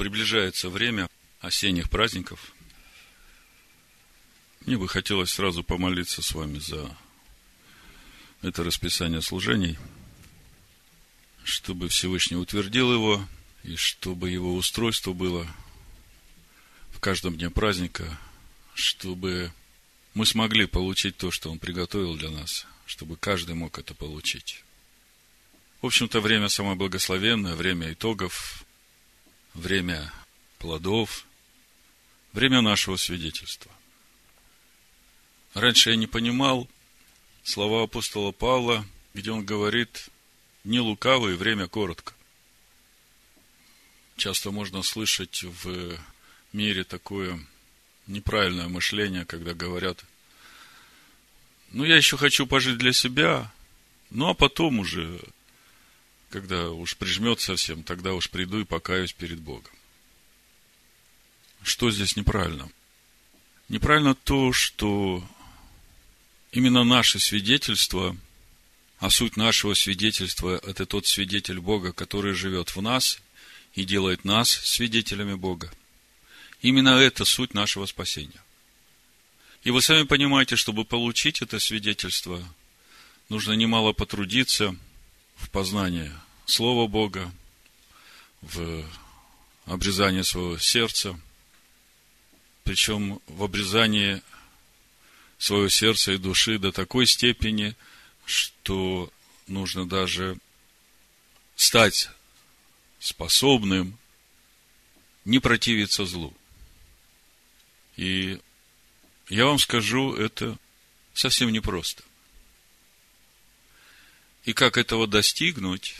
приближается время осенних праздников. Мне бы хотелось сразу помолиться с вами за это расписание служений, чтобы Всевышний утвердил его, и чтобы его устройство было в каждом дне праздника, чтобы мы смогли получить то, что Он приготовил для нас, чтобы каждый мог это получить. В общем-то, время самое благословенное, время итогов, время плодов, время нашего свидетельства. Раньше я не понимал слова апостола Павла, где он говорит, не лукавый, время коротко. Часто можно слышать в мире такое неправильное мышление, когда говорят, ну, я еще хочу пожить для себя, ну, а потом уже, когда уж прижмет совсем, тогда уж приду и покаюсь перед Богом. Что здесь неправильно? Неправильно то, что именно наше свидетельство, а суть нашего свидетельства – это тот свидетель Бога, который живет в нас и делает нас свидетелями Бога. Именно это суть нашего спасения. И вы сами понимаете, чтобы получить это свидетельство, нужно немало потрудиться в познании Слова Бога, в обрезании своего сердца, причем в обрезании своего сердца и души до такой степени, что нужно даже стать способным не противиться злу. И я вам скажу, это совсем непросто. И как этого достигнуть,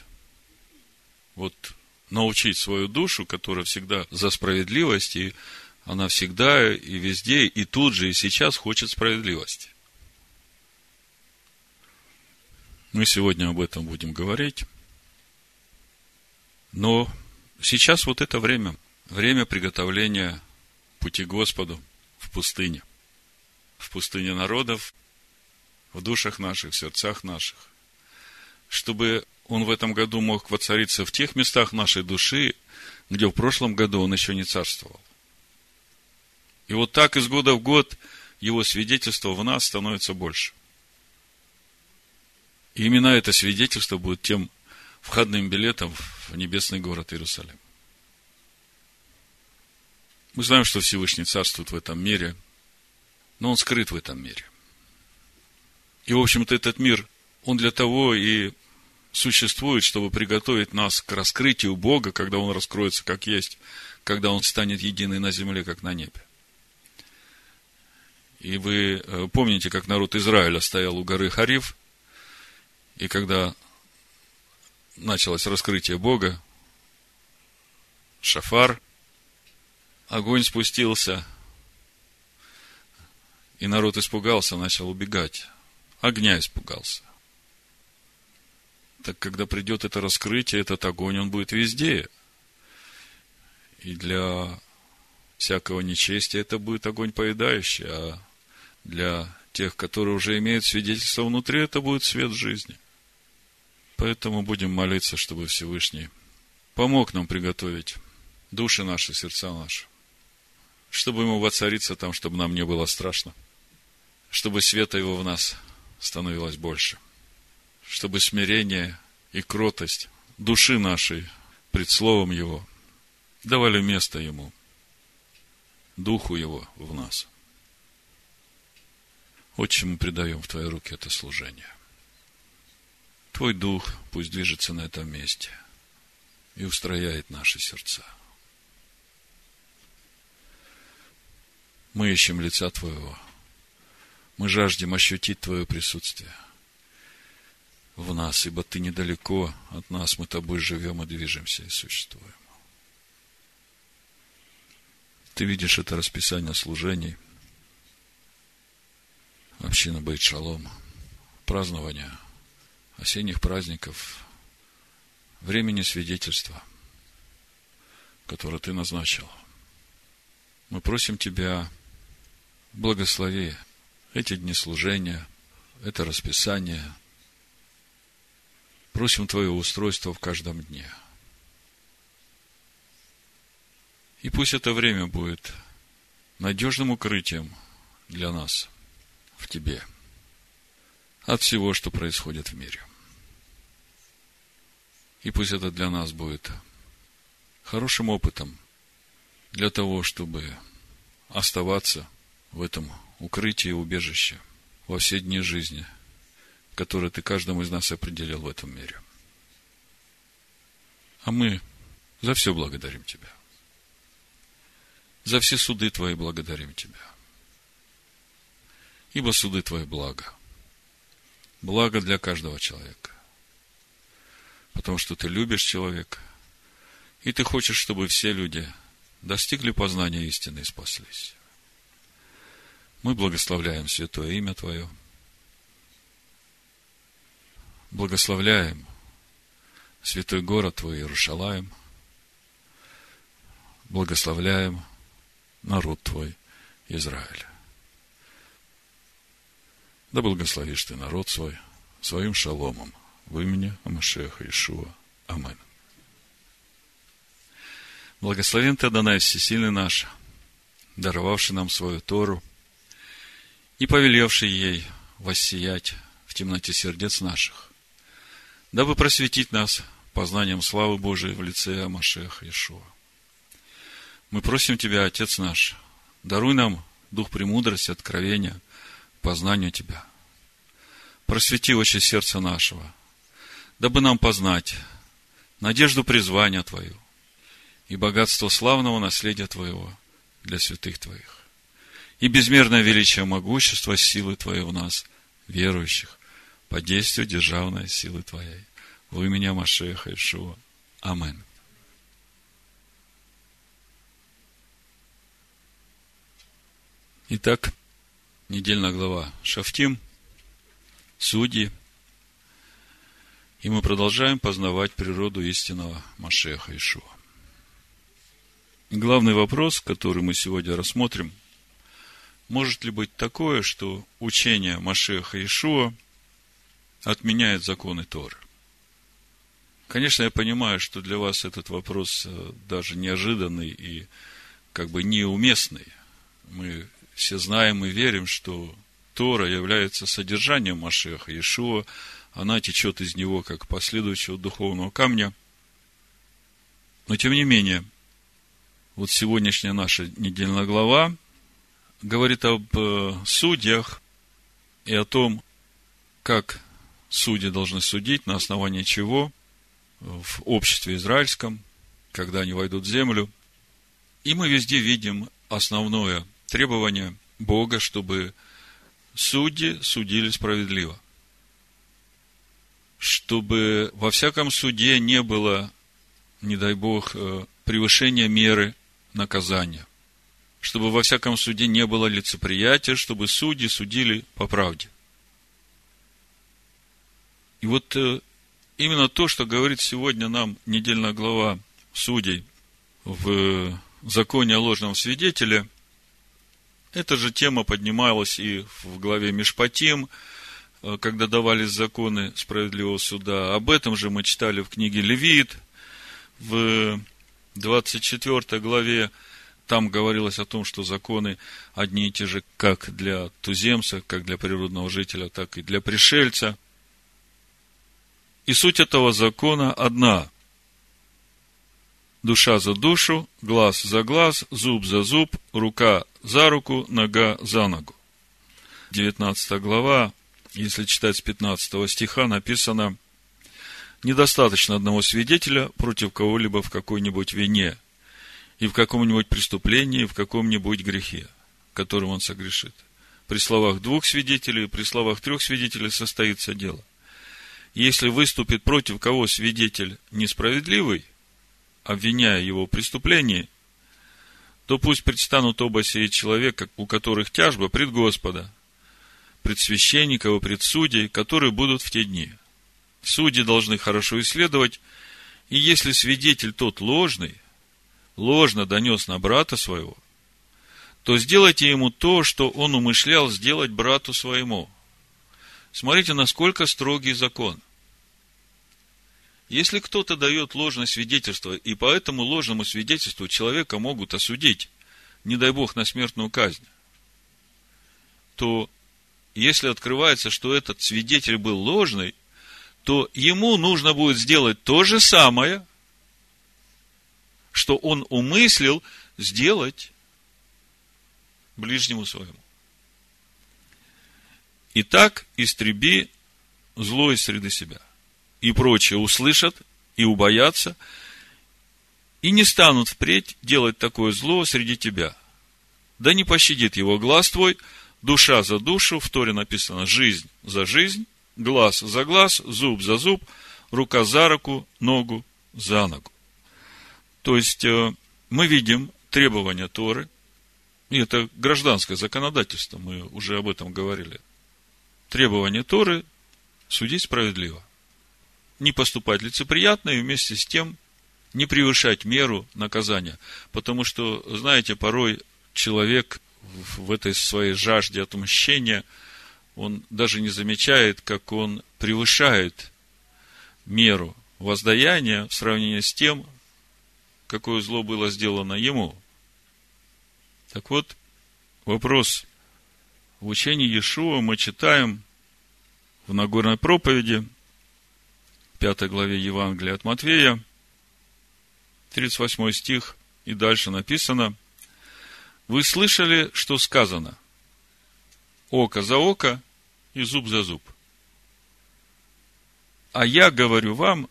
вот научить свою душу, которая всегда за справедливость, и она всегда и везде, и тут же, и сейчас хочет справедливости. Мы сегодня об этом будем говорить. Но сейчас вот это время, время приготовления пути Господу – в пустыне. В пустыне народов, в душах наших, в сердцах наших. Чтобы он в этом году мог воцариться в тех местах нашей души, где в прошлом году он еще не царствовал. И вот так из года в год его свидетельство в нас становится больше. И именно это свидетельство будет тем входным билетом в небесный город Иерусалим. Мы знаем, что Всевышний царствует в этом мире, но он скрыт в этом мире. И, в общем-то, этот мир, он для того и существует, чтобы приготовить нас к раскрытию Бога, когда Он раскроется как есть, когда Он станет единый на земле, как на небе. И вы э, помните, как народ Израиля стоял у горы Хариф, и когда началось раскрытие Бога, Шафар, огонь спустился, и народ испугался, начал убегать. Огня испугался. Так когда придет это раскрытие, этот огонь, он будет везде. И для всякого нечестия это будет огонь поедающий, а для тех, которые уже имеют свидетельство внутри, это будет свет жизни. Поэтому будем молиться, чтобы Всевышний помог нам приготовить души наши, сердца наши чтобы ему воцариться там, чтобы нам не было страшно, чтобы света его в нас становилось больше, чтобы смирение и кротость души нашей пред Словом Его давали место Ему, Духу Его в нас. Отче, мы предаем в Твои руки это служение. Твой Дух пусть движется на этом месте и устрояет наши сердца – Мы ищем лица Твоего. Мы жаждем ощутить Твое присутствие в нас, ибо Ты недалеко от нас, мы Тобой живем и движемся и существуем. Ты видишь это расписание служений, община Бейт Шалом, празднования осенних праздников, времени свидетельства, которое Ты назначил. Мы просим Тебя Благослови эти дни служения, это расписание. Просим Твое устройство в каждом дне. И пусть это время будет надежным укрытием для нас в Тебе от всего, что происходит в мире. И пусть это для нас будет хорошим опытом для того, чтобы оставаться в этом укрытии и убежище во все дни жизни, которые ты каждому из нас определил в этом мире. А мы за все благодарим Тебя. За все суды Твои благодарим Тебя. Ибо суды Твои благо. Благо для каждого человека. Потому что Ты любишь человека, и Ты хочешь, чтобы все люди достигли познания истины и спаслись. Мы благословляем святое имя Твое. Благословляем святой город Твой Иерушалаем. Благословляем народ Твой Израиль. Да благословишь Ты народ свой своим шаломом в имени Амашеха Ишуа. Аминь. Благословен Ты, Адонай Всесильный наш, даровавший нам свою Тору и повелевший ей воссиять в темноте сердец наших, дабы просветить нас познанием славы Божией в лице Амашеха Ишуа. Мы просим Тебя, Отец наш, даруй нам дух премудрости, откровения, познанию Тебя. Просвети очи сердца нашего, дабы нам познать надежду призвания Твою – и богатство славного наследия Твоего для святых Твоих, и безмерное величие могущества силы Твоей в нас, верующих, по действию державной силы Твоей. В имени Машеха Ишуа. Амин. Итак, недельная глава Шафтим, Судьи, и мы продолжаем познавать природу истинного Машеха Ишуа. Главный вопрос, который мы сегодня рассмотрим, может ли быть такое, что учение Машеха Ишуа отменяет законы Торы? Конечно, я понимаю, что для вас этот вопрос э, даже неожиданный и как бы неуместный. Мы все знаем и верим, что Тора является содержанием Машеха Иешуа, она течет из него как последующего духовного камня. Но тем не менее, вот сегодняшняя наша недельная глава говорит об э, судьях и о том, как судьи должны судить, на основании чего в обществе израильском, когда они войдут в землю. И мы везде видим основное требование Бога, чтобы судьи судили справедливо. Чтобы во всяком суде не было, не дай Бог, э, превышения меры наказания. Чтобы во всяком суде не было лицеприятия, чтобы судьи судили по правде. И вот э, именно то, что говорит сегодня нам недельная глава судей в законе о ложном свидетеле, эта же тема поднималась и в главе Мишпатим, э, когда давались законы справедливого суда. Об этом же мы читали в книге Левит, в 24 главе там говорилось о том, что законы одни и те же как для туземца, как для природного жителя, так и для пришельца. И суть этого закона одна. Душа за душу, глаз за глаз, зуб за зуб, рука за руку, нога за ногу. 19 глава, если читать с 15 стиха, написано – недостаточно одного свидетеля против кого-либо в какой-нибудь вине и в каком-нибудь преступлении, в каком-нибудь грехе, которым он согрешит. При словах двух свидетелей, при словах трех свидетелей состоится дело. Если выступит против кого свидетель несправедливый, обвиняя его в преступлении, то пусть предстанут оба сие человека, у которых тяжба пред Господа, пред священников и пред судей, которые будут в те дни. Судьи должны хорошо исследовать, и если свидетель тот ложный, ложно донес на брата своего, то сделайте ему то, что он умышлял сделать брату своему. Смотрите, насколько строгий закон. Если кто-то дает ложное свидетельство, и по этому ложному свидетельству человека могут осудить, не дай бог, на смертную казнь, то если открывается, что этот свидетель был ложный, то ему нужно будет сделать то же самое, что он умыслил сделать ближнему своему. Итак, истреби зло из среды себя. И прочие услышат и убоятся, и не станут впредь делать такое зло среди тебя. Да не пощадит его глаз твой, душа за душу, в Торе написано жизнь за жизнь, глаз за глаз, зуб за зуб, рука за руку, ногу за ногу. То есть, э, мы видим требования Торы, и это гражданское законодательство, мы уже об этом говорили. Требования Торы – судить справедливо. Не поступать лицеприятно и вместе с тем не превышать меру наказания. Потому что, знаете, порой человек в этой своей жажде отмщения, он даже не замечает, как он превышает меру воздаяния в сравнении с тем, какое зло было сделано ему. Так вот, вопрос. В учении Иешуа мы читаем в Нагорной проповеди, 5 главе Евангелия от Матвея, 38 стих, и дальше написано, «Вы слышали, что сказано? Око за око и зуб за зуб. А я говорю вам,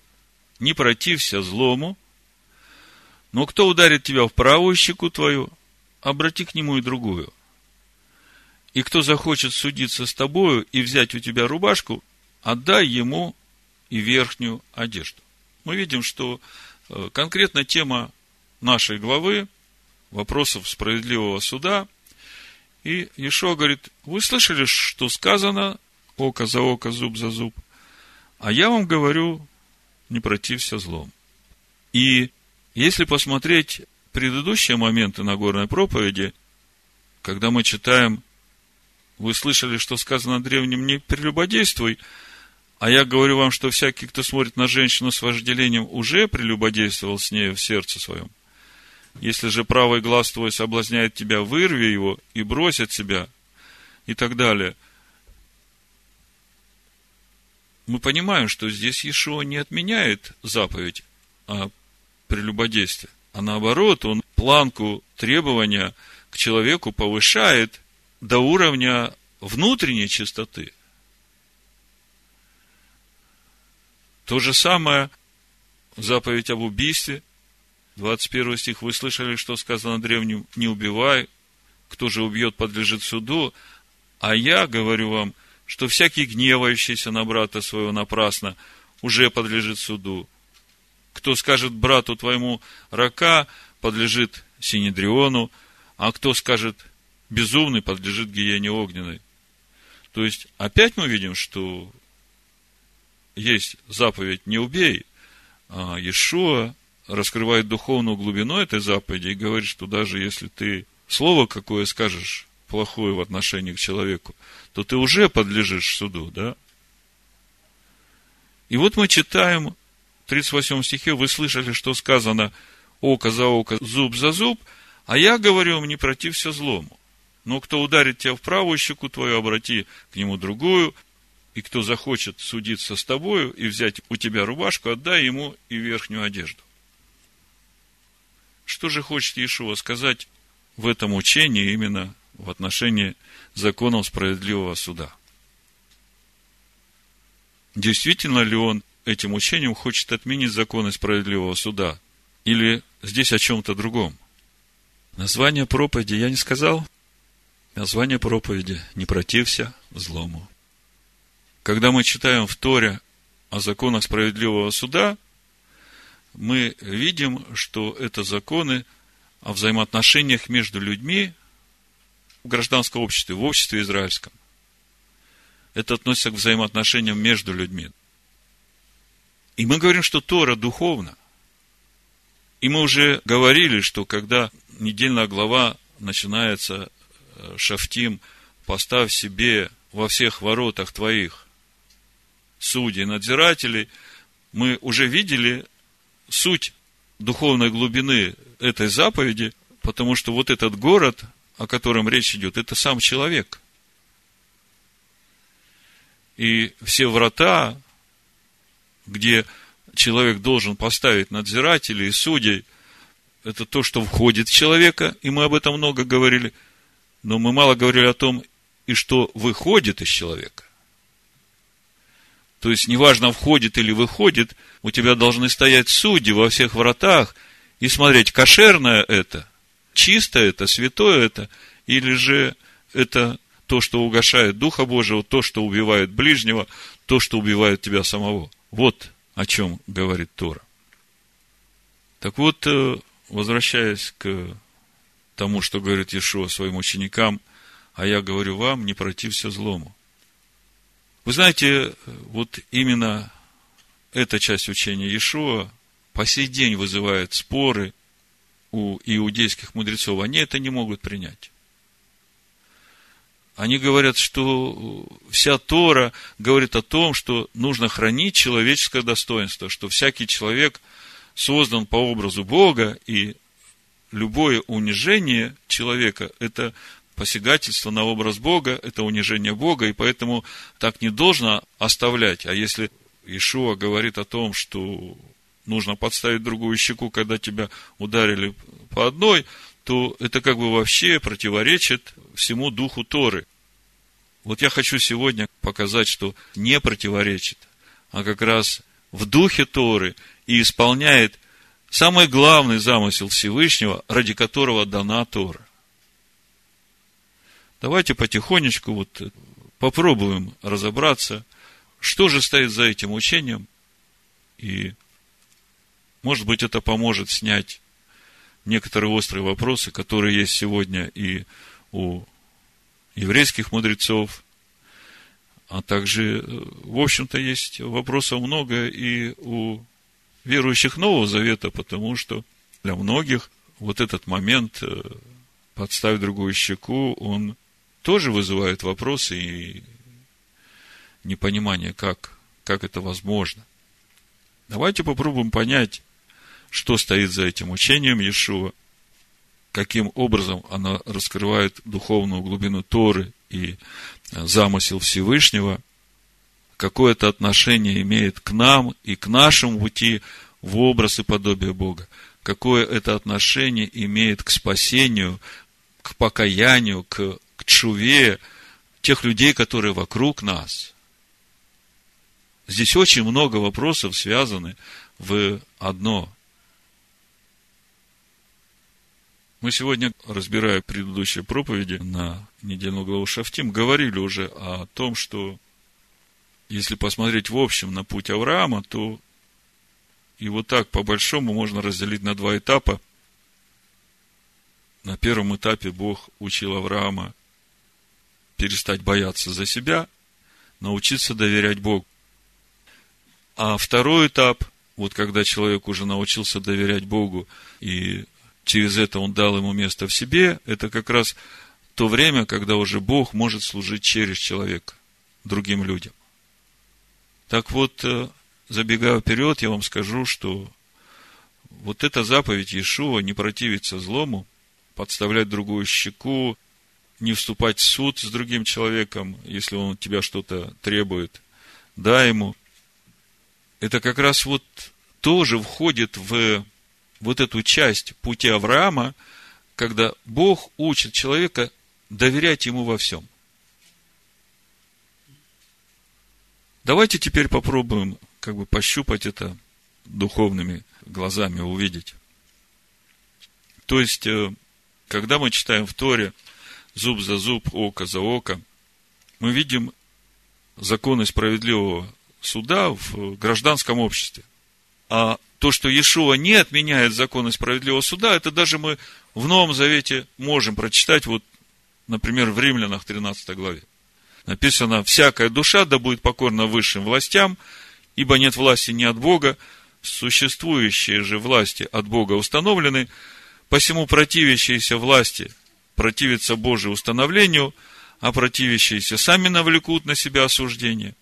не протився злому, но кто ударит тебя в правую щеку твою, обрати к нему и другую. И кто захочет судиться с тобою и взять у тебя рубашку, отдай ему и верхнюю одежду. Мы видим, что э, конкретно тема нашей главы, вопросов справедливого суда, и Ешо говорит, вы слышали, что сказано, око за око, зуб за зуб, а я вам говорю, не протився злом. И если посмотреть предыдущие моменты Нагорной проповеди, когда мы читаем, вы слышали, что сказано древним, не прелюбодействуй, а я говорю вам, что всякий, кто смотрит на женщину с вожделением, уже прелюбодействовал с ней в сердце своем. Если же правый глаз твой соблазняет тебя, вырви его и брось от себя, и так далее. Мы понимаем, что здесь Иешуа не отменяет заповедь о прелюбодействии а наоборот, он планку требования к человеку повышает до уровня внутренней чистоты. То же самое заповедь об убийстве. 21 стих. Вы слышали, что сказано древним, не убивай. Кто же убьет, подлежит суду. А я говорю вам, что всякий гневающийся на брата своего напрасно уже подлежит суду. Кто скажет брату твоему рака, подлежит Синедриону, а кто скажет безумный, подлежит гиене огненной. То есть, опять мы видим, что есть заповедь «не убей», а Иешуа раскрывает духовную глубину этой заповеди и говорит, что даже если ты слово какое скажешь плохое в отношении к человеку, то ты уже подлежишь суду, да? И вот мы читаем 38 стихе вы слышали, что сказано око за око, зуб за зуб, а я говорю вам, не протився злому. Но кто ударит тебя в правую щеку твою, обрати к нему другую, и кто захочет судиться с тобою и взять у тебя рубашку, отдай ему и верхнюю одежду. Что же хочет Иешуа сказать в этом учении именно в отношении законов справедливого суда? Действительно ли он этим учением хочет отменить законы справедливого суда? Или здесь о чем-то другом? Название проповеди я не сказал. Название проповеди «Не протився злому». Когда мы читаем в Торе о законах справедливого суда, мы видим, что это законы о взаимоотношениях между людьми в гражданском обществе, в обществе израильском. Это относится к взаимоотношениям между людьми. И мы говорим, что Тора духовна. И мы уже говорили, что когда недельная глава начинается Шафтим, поставь себе во всех воротах твоих судей, надзирателей, мы уже видели суть духовной глубины этой заповеди, потому что вот этот город, о котором речь идет, это сам человек. И все врата, где человек должен поставить надзирателей и судей, это то, что входит в человека, и мы об этом много говорили, но мы мало говорили о том, и что выходит из человека. То есть, неважно, входит или выходит, у тебя должны стоять судьи во всех вратах и смотреть, кошерное это, чисто это, святое это, или же это то, что угошает Духа Божьего, то, что убивает ближнего, то, что убивает тебя самого. Вот о чем говорит Тора. Так вот, э, возвращаясь к тому, что говорит Иешуа своим ученикам, а я говорю вам, не протився злому. Вы знаете, вот именно эта часть учения Иешуа по сей день вызывает споры у иудейских мудрецов. Они это не могут принять. Они говорят, что вся Тора говорит о том, что нужно хранить человеческое достоинство, что всякий человек создан по образу Бога, и любое унижение человека – это посягательство на образ Бога, это унижение Бога, и поэтому так не должно оставлять. А если Ишуа говорит о том, что нужно подставить другую щеку, когда тебя ударили по одной, то это как бы вообще противоречит всему духу Торы. Вот я хочу сегодня показать, что не противоречит, а как раз в духе Торы и исполняет самый главный замысел Всевышнего, ради которого дана Тора. Давайте потихонечку вот попробуем разобраться, что же стоит за этим учением, и, может быть, это поможет снять некоторые острые вопросы, которые есть сегодня и у еврейских мудрецов, а также, в общем-то, есть вопросов много и у верующих Нового Завета, потому что для многих вот этот момент э, подставить другую щеку, он тоже вызывает вопросы и непонимание, как, как это возможно. Давайте попробуем понять, что стоит за этим учением Иешуа, каким образом она раскрывает духовную глубину Торы и замысел Всевышнего, какое это отношение имеет к нам и к нашему пути в образ и подобие Бога, какое это отношение имеет к спасению, к покаянию, к чуве тех людей, которые вокруг нас. Здесь очень много вопросов связаны в одно. Мы сегодня, разбирая предыдущие проповеди на недельную главу Шафтим, говорили уже о том, что если посмотреть в общем на путь Авраама, то его так по-большому можно разделить на два этапа. На первом этапе Бог учил Авраама перестать бояться за себя, научиться доверять Богу. А второй этап, вот когда человек уже научился доверять Богу, и через это он дал ему место в себе, это как раз то время, когда уже Бог может служить через человека другим людям. Так вот, э, забегая вперед, я вам скажу, что вот эта заповедь Иешуа не противиться злому, подставлять другую щеку, не вступать в суд с другим человеком, если он от тебя что-то требует, дай ему. Это как раз вот тоже входит в вот эту часть пути Авраама, когда Бог учит человека доверять ему во всем. Давайте теперь попробуем как бы пощупать это духовными глазами, увидеть. То есть, э, когда мы читаем в Торе – зуб за зуб, око за око, мы видим законы справедливого суда в гражданском обществе. А то, что Иешуа не отменяет законы справедливого суда, это даже мы в Новом Завете можем прочитать, вот, например, в Римлянах 13 главе. Написано, всякая душа да будет покорна высшим властям, ибо нет власти ни от Бога, существующие же власти от Бога установлены, посему противящиеся власти противятся Божию установлению, а противящиеся сами навлекут на себя осуждение.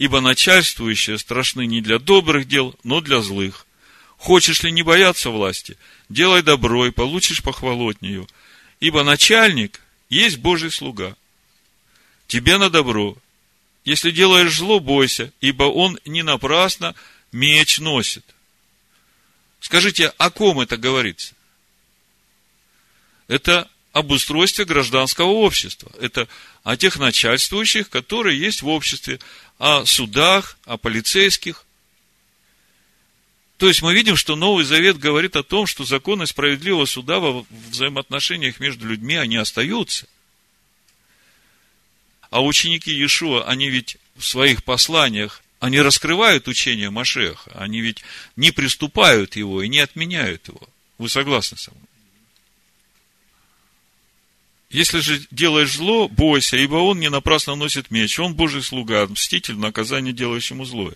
ибо начальствующие страшны не для добрых дел, но для злых. Хочешь ли не бояться власти, делай добро и получишь похвалу от нее, ибо начальник есть Божий слуга. Тебе на добро. Если делаешь зло, бойся, ибо он не напрасно меч носит. Скажите, о ком это говорится? Это об устройстве гражданского общества. Это о тех начальствующих, которые есть в обществе, о судах, о полицейских. То есть мы видим, что Новый Завет говорит о том, что законы справедливого суда во взаимоотношениях между людьми, они остаются. А ученики Иешуа, они ведь в своих посланиях, они раскрывают учение Машеха, они ведь не приступают его и не отменяют его. Вы согласны со мной? Если же делаешь зло, бойся, ибо он не напрасно носит меч. Он Божий слуга, мститель, наказание делающему злое.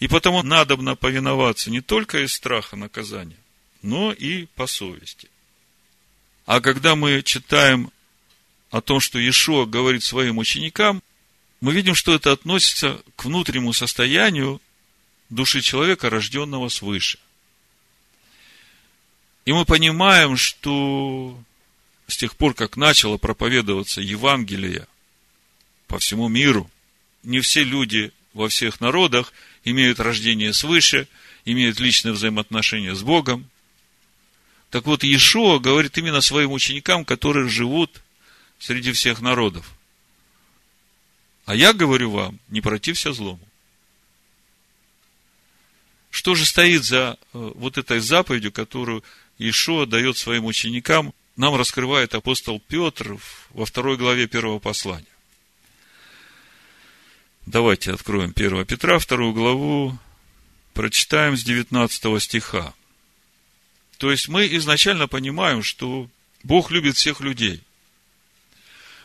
И потому надобно повиноваться не только из страха наказания, но и по совести. А когда мы читаем о том, что Иешуа говорит своим ученикам, мы видим, что это относится к внутреннему состоянию души человека, рожденного свыше. И мы понимаем, что с тех пор, как начало проповедоваться Евангелие по всему миру, не все люди во всех народах имеют рождение свыше, имеют личные взаимоотношения с Богом. Так вот, Иешуа говорит именно своим ученикам, которые живут среди всех народов. А я говорю вам, не протився злому. Что же стоит за э, вот этой заповедью, которую Иешуа дает своим ученикам, нам раскрывает апостол Петр во второй главе первого послания. Давайте откроем 1 Петра, вторую главу, прочитаем с 19 стиха. То есть мы изначально понимаем, что Бог любит всех людей.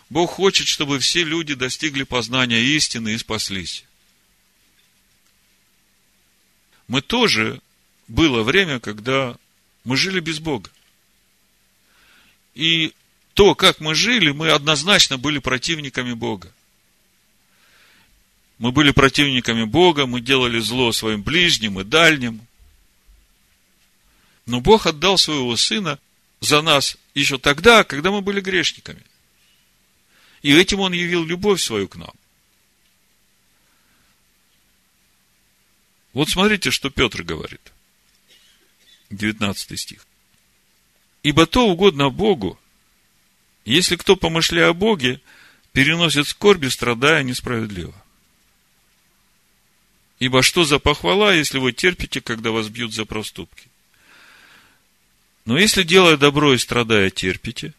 Бог хочет, чтобы все люди достигли познания истины и спаслись. Мы тоже, было время, когда мы жили без Бога. И то, как мы жили, мы однозначно были противниками Бога. Мы были противниками Бога, мы делали зло своим ближним и дальним. Но Бог отдал своего Сына за нас еще тогда, когда мы были грешниками. И этим Он явил любовь свою к нам. Вот смотрите, что Петр говорит. 19 стих. Ибо то угодно Богу, если кто, помышляя о Боге, переносит скорби, страдая несправедливо. Ибо что за похвала, если вы терпите, когда вас бьют за проступки? Но если, делая добро и страдая, терпите,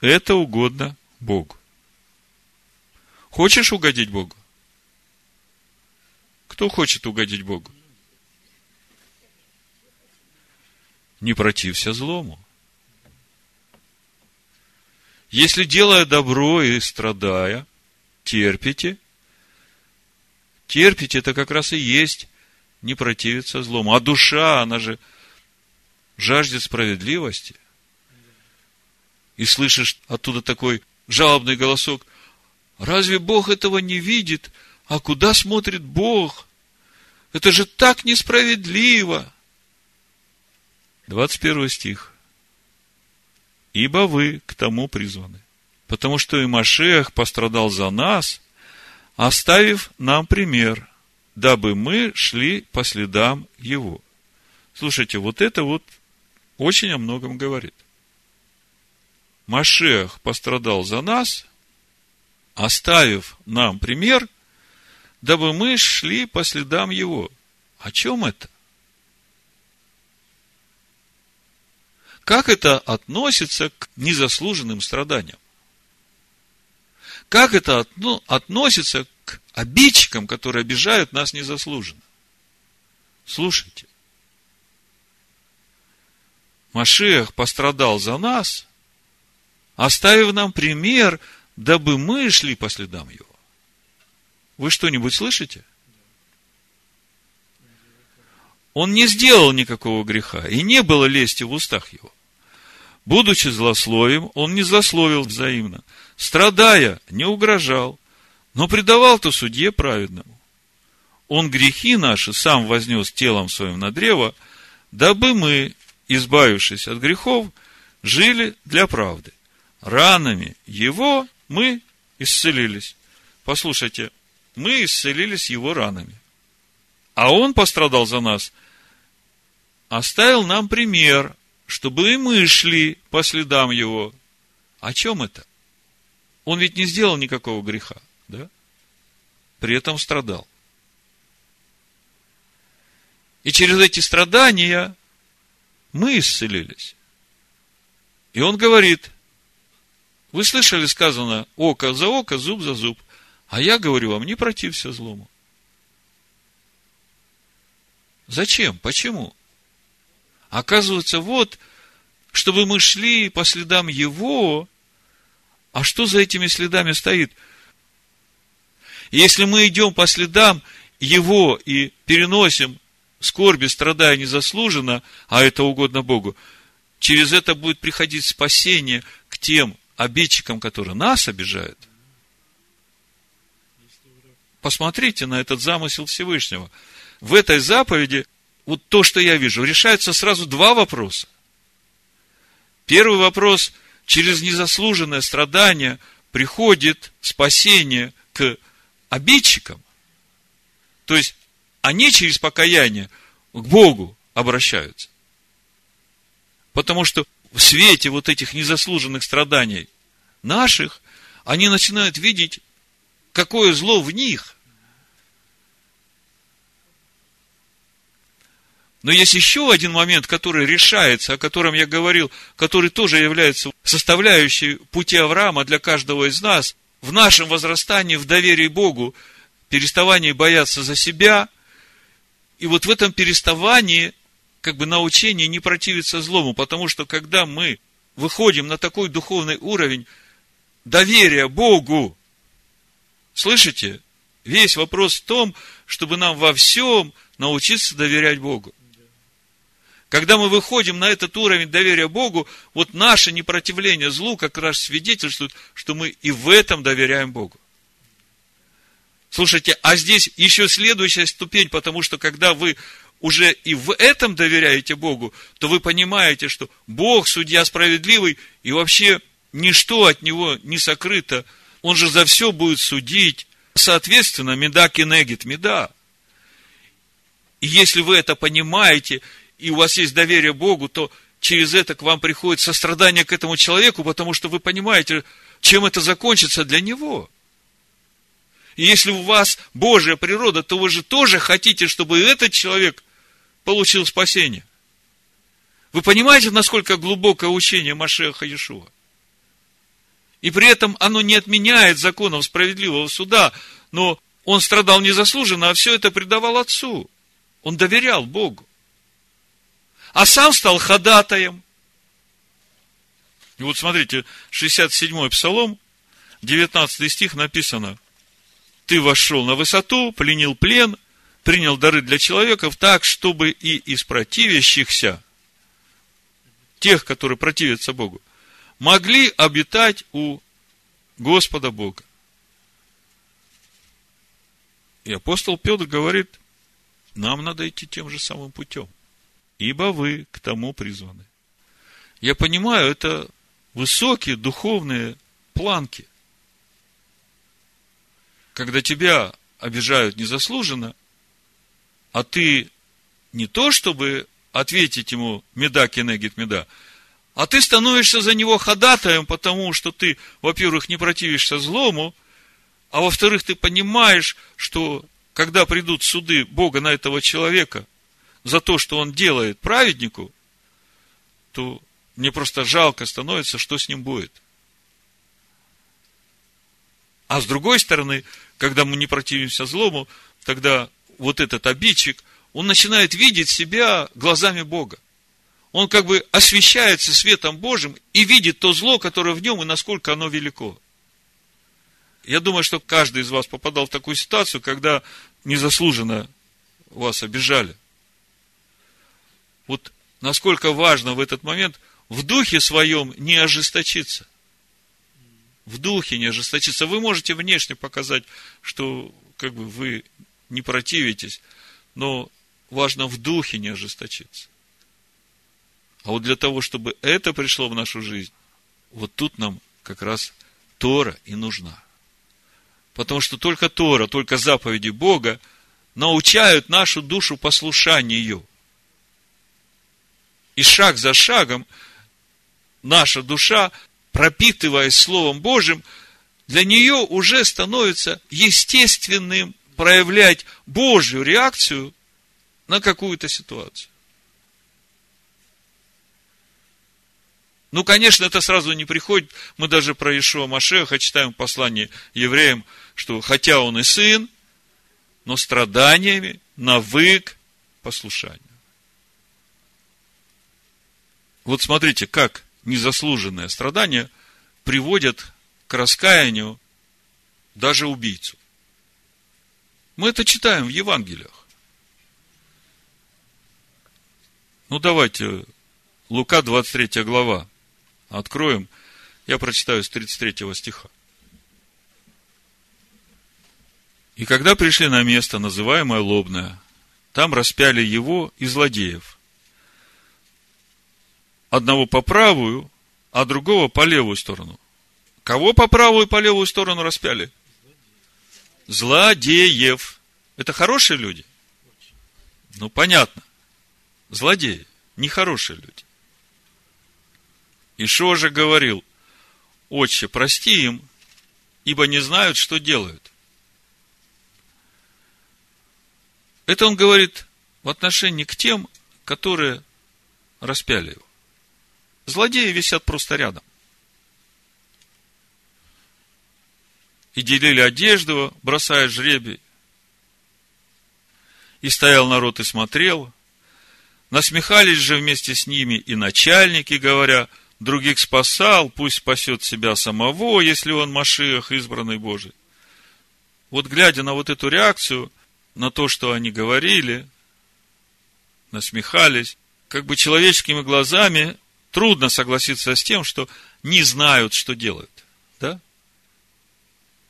это угодно Богу. Хочешь угодить Богу? Кто хочет угодить Богу? Не протився злому. Если, делая добро и страдая, терпите, терпите, это как раз и есть не противиться злому. А душа, она же жаждет справедливости. И слышишь оттуда такой жалобный голосок. Разве Бог этого не видит? А куда смотрит Бог? Это же так несправедливо. 21 стих. Ибо вы к тому призваны. Потому что и Машех пострадал за нас, оставив нам пример, дабы мы шли по следам его. Слушайте, вот это вот очень о многом говорит. Машех пострадал за нас, оставив нам пример, дабы мы шли по следам его. О чем это? Как это относится к незаслуженным страданиям? Как это относится к обидчикам, которые обижают нас незаслуженно? Слушайте. Машех пострадал за нас, оставив нам пример, дабы мы шли по следам его. Вы что-нибудь слышите? Он не сделал никакого греха, и не было лести в устах его. Будучи злословием, он не злословил взаимно. Страдая, не угрожал, но предавал-то судье праведному. Он грехи наши сам вознес телом своим на древо, дабы мы, избавившись от грехов, жили для правды. Ранами его мы исцелились. Послушайте, мы исцелились его ранами. А он пострадал за нас, оставил нам пример, чтобы и мы шли по следам его. О чем это? Он ведь не сделал никакого греха, да? При этом страдал. И через эти страдания мы исцелились. И он говорит, вы слышали сказано, око за око, зуб за зуб. А я говорю вам, не протився злому. Зачем? Почему? Оказывается, вот, чтобы мы шли по следам Его, а что за этими следами стоит? Если мы идем по следам Его и переносим скорби, страдая незаслуженно, а это угодно Богу, через это будет приходить спасение к тем обидчикам, которые нас обижают. Посмотрите на этот замысел Всевышнего. В этой заповеди, вот то, что я вижу, решаются сразу два вопроса. Первый вопрос, через незаслуженное страдание приходит спасение к обидчикам. То есть, они через покаяние к Богу обращаются. Потому что в свете вот этих незаслуженных страданий наших, они начинают видеть, какое зло в них. Но есть еще один момент, который решается, о котором я говорил, который тоже является составляющей пути Авраама для каждого из нас, в нашем возрастании, в доверии Богу, переставании бояться за себя – и вот в этом переставании, как бы научение не противиться злому, потому что когда мы выходим на такой духовный уровень доверия Богу, слышите, весь вопрос в том, чтобы нам во всем научиться доверять Богу. Когда мы выходим на этот уровень доверия Богу, вот наше непротивление злу как раз свидетельствует, что мы и в этом доверяем Богу. Слушайте, а здесь еще следующая ступень, потому что когда вы уже и в этом доверяете Богу, то вы понимаете, что Бог судья справедливый, и вообще ничто от Него не сокрыто. Он же за все будет судить. Соответственно, меда кенегит меда. И если вы это понимаете, и у вас есть доверие Богу, то через это к вам приходит сострадание к этому человеку, потому что вы понимаете, чем это закончится для него. И если у вас Божья природа, то вы же тоже хотите, чтобы этот человек получил спасение. Вы понимаете, насколько глубокое учение Машеха Иешуа? И при этом оно не отменяет законов справедливого суда, но он страдал незаслуженно, а все это предавал Отцу. Он доверял Богу. А сам стал ходатаем. И вот смотрите, 67-й псалом, 19 стих написано, ты вошел на высоту, пленил плен, принял дары для человеков так, чтобы и из противящихся, тех, которые противятся Богу, могли обитать у Господа Бога. И апостол Петр говорит, нам надо идти тем же самым путем, ибо вы к тому призваны. Я понимаю, это высокие духовные планки когда тебя обижают незаслуженно, а ты не то, чтобы ответить ему меда кенегит меда, а ты становишься за него ходатаем, потому что ты, во-первых, не противишься злому, а во-вторых, ты понимаешь, что когда придут суды Бога на этого человека за то, что он делает праведнику, то мне просто жалко становится, что с ним будет. А с другой стороны, когда мы не противимся злому, тогда вот этот обидчик, он начинает видеть себя глазами Бога. Он как бы освещается светом Божьим и видит то зло, которое в нем и насколько оно велико. Я думаю, что каждый из вас попадал в такую ситуацию, когда незаслуженно вас обижали. Вот насколько важно в этот момент в духе своем не ожесточиться. в духе не ожесточиться. Вы можете внешне показать, что как бы вы не противитесь, но важно в духе не ожесточиться. А вот для того, чтобы это пришло в нашу жизнь, вот тут нам как раз Тора и нужна. Потому что только Тора, только заповеди Бога научают нашу душу послушанию. И шаг за шагом наша душа, пропитываясь Словом Божьим, для нее уже становится естественным проявлять Божью реакцию на какую-то ситуацию. Ну, конечно, это сразу не приходит. Мы даже про Ишуа Машеха читаем в послании евреям, что хотя он и сын, но страданиями навык послушанию. Вот смотрите, как незаслуженное страдание приводит к раскаянию даже убийцу. Мы это читаем в Евангелиях. Ну, давайте, Лука, 23 глава. Откроем. Я прочитаю с 33 стиха. И когда пришли на место, называемое Лобное, там распяли его и злодеев. Одного по правую, а другого по левую сторону. Кого по правую и по левую сторону распяли? Злодеев. Это хорошие люди? Ну, понятно. Злодеи, нехорошие люди. Ишо же говорил, Отче, прости им, ибо не знают, что делают. Это он говорит в отношении к тем, которые распяли его. Злодеи висят просто рядом. И делили одежду, бросая жребий. И стоял народ и смотрел. Насмехались же вместе с ними и начальники, говоря – других спасал, пусть спасет себя самого, если он Машиах, избранный Божий. Вот глядя на вот эту реакцию, на то, что они говорили, насмехались, как бы человеческими глазами трудно согласиться с тем, что не знают, что делают.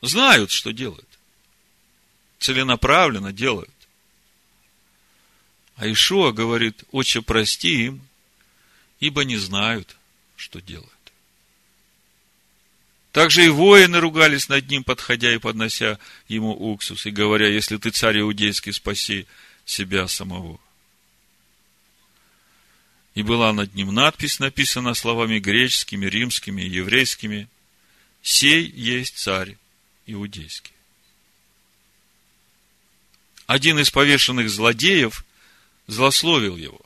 Знают, что делают. Целенаправленно делают. А Ишуа говорит, отче, прости им, ибо не знают, что делают. Также и воины ругались над ним, подходя и поднося ему уксус, и говоря, если ты царь иудейский, спаси себя самого. И была над ним надпись, написана словами греческими, римскими, еврейскими. «Сей есть царь иудейский». Один из повешенных злодеев злословил его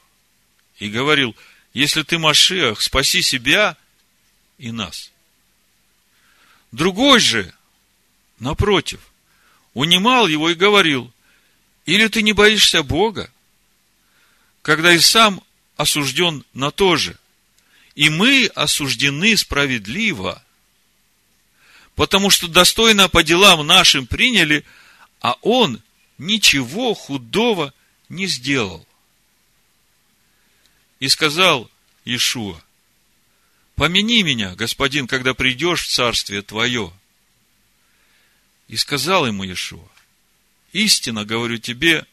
и говорил – если ты Машиах, спаси себя и нас. Другой же, напротив, унимал его и говорил, или ты не боишься Бога, когда и сам осужден на то же, и мы осуждены справедливо, потому что достойно по делам нашим приняли, а он ничего худого не сделал. И сказал Иешуа, помяни меня, господин, когда придешь в царствие твое. И сказал ему Иешуа, истинно говорю тебе,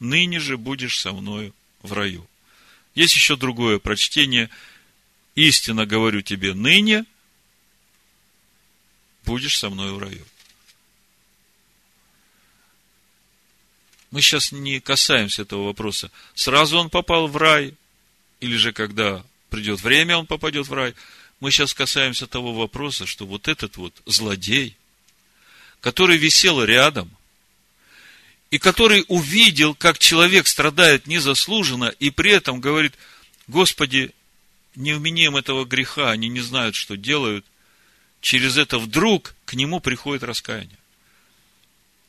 ныне же будешь со мною в раю. Есть еще другое прочтение. Истинно говорю тебе, ныне будешь со мной в раю. Мы сейчас не касаемся этого вопроса. Сразу он попал в рай, или же когда придет время, он попадет в рай. Мы сейчас касаемся того вопроса, что вот этот вот злодей, который висел рядом, и который увидел, как человек страдает незаслуженно, и при этом говорит, Господи, не вменим этого греха, они не знают, что делают, через это вдруг к нему приходит раскаяние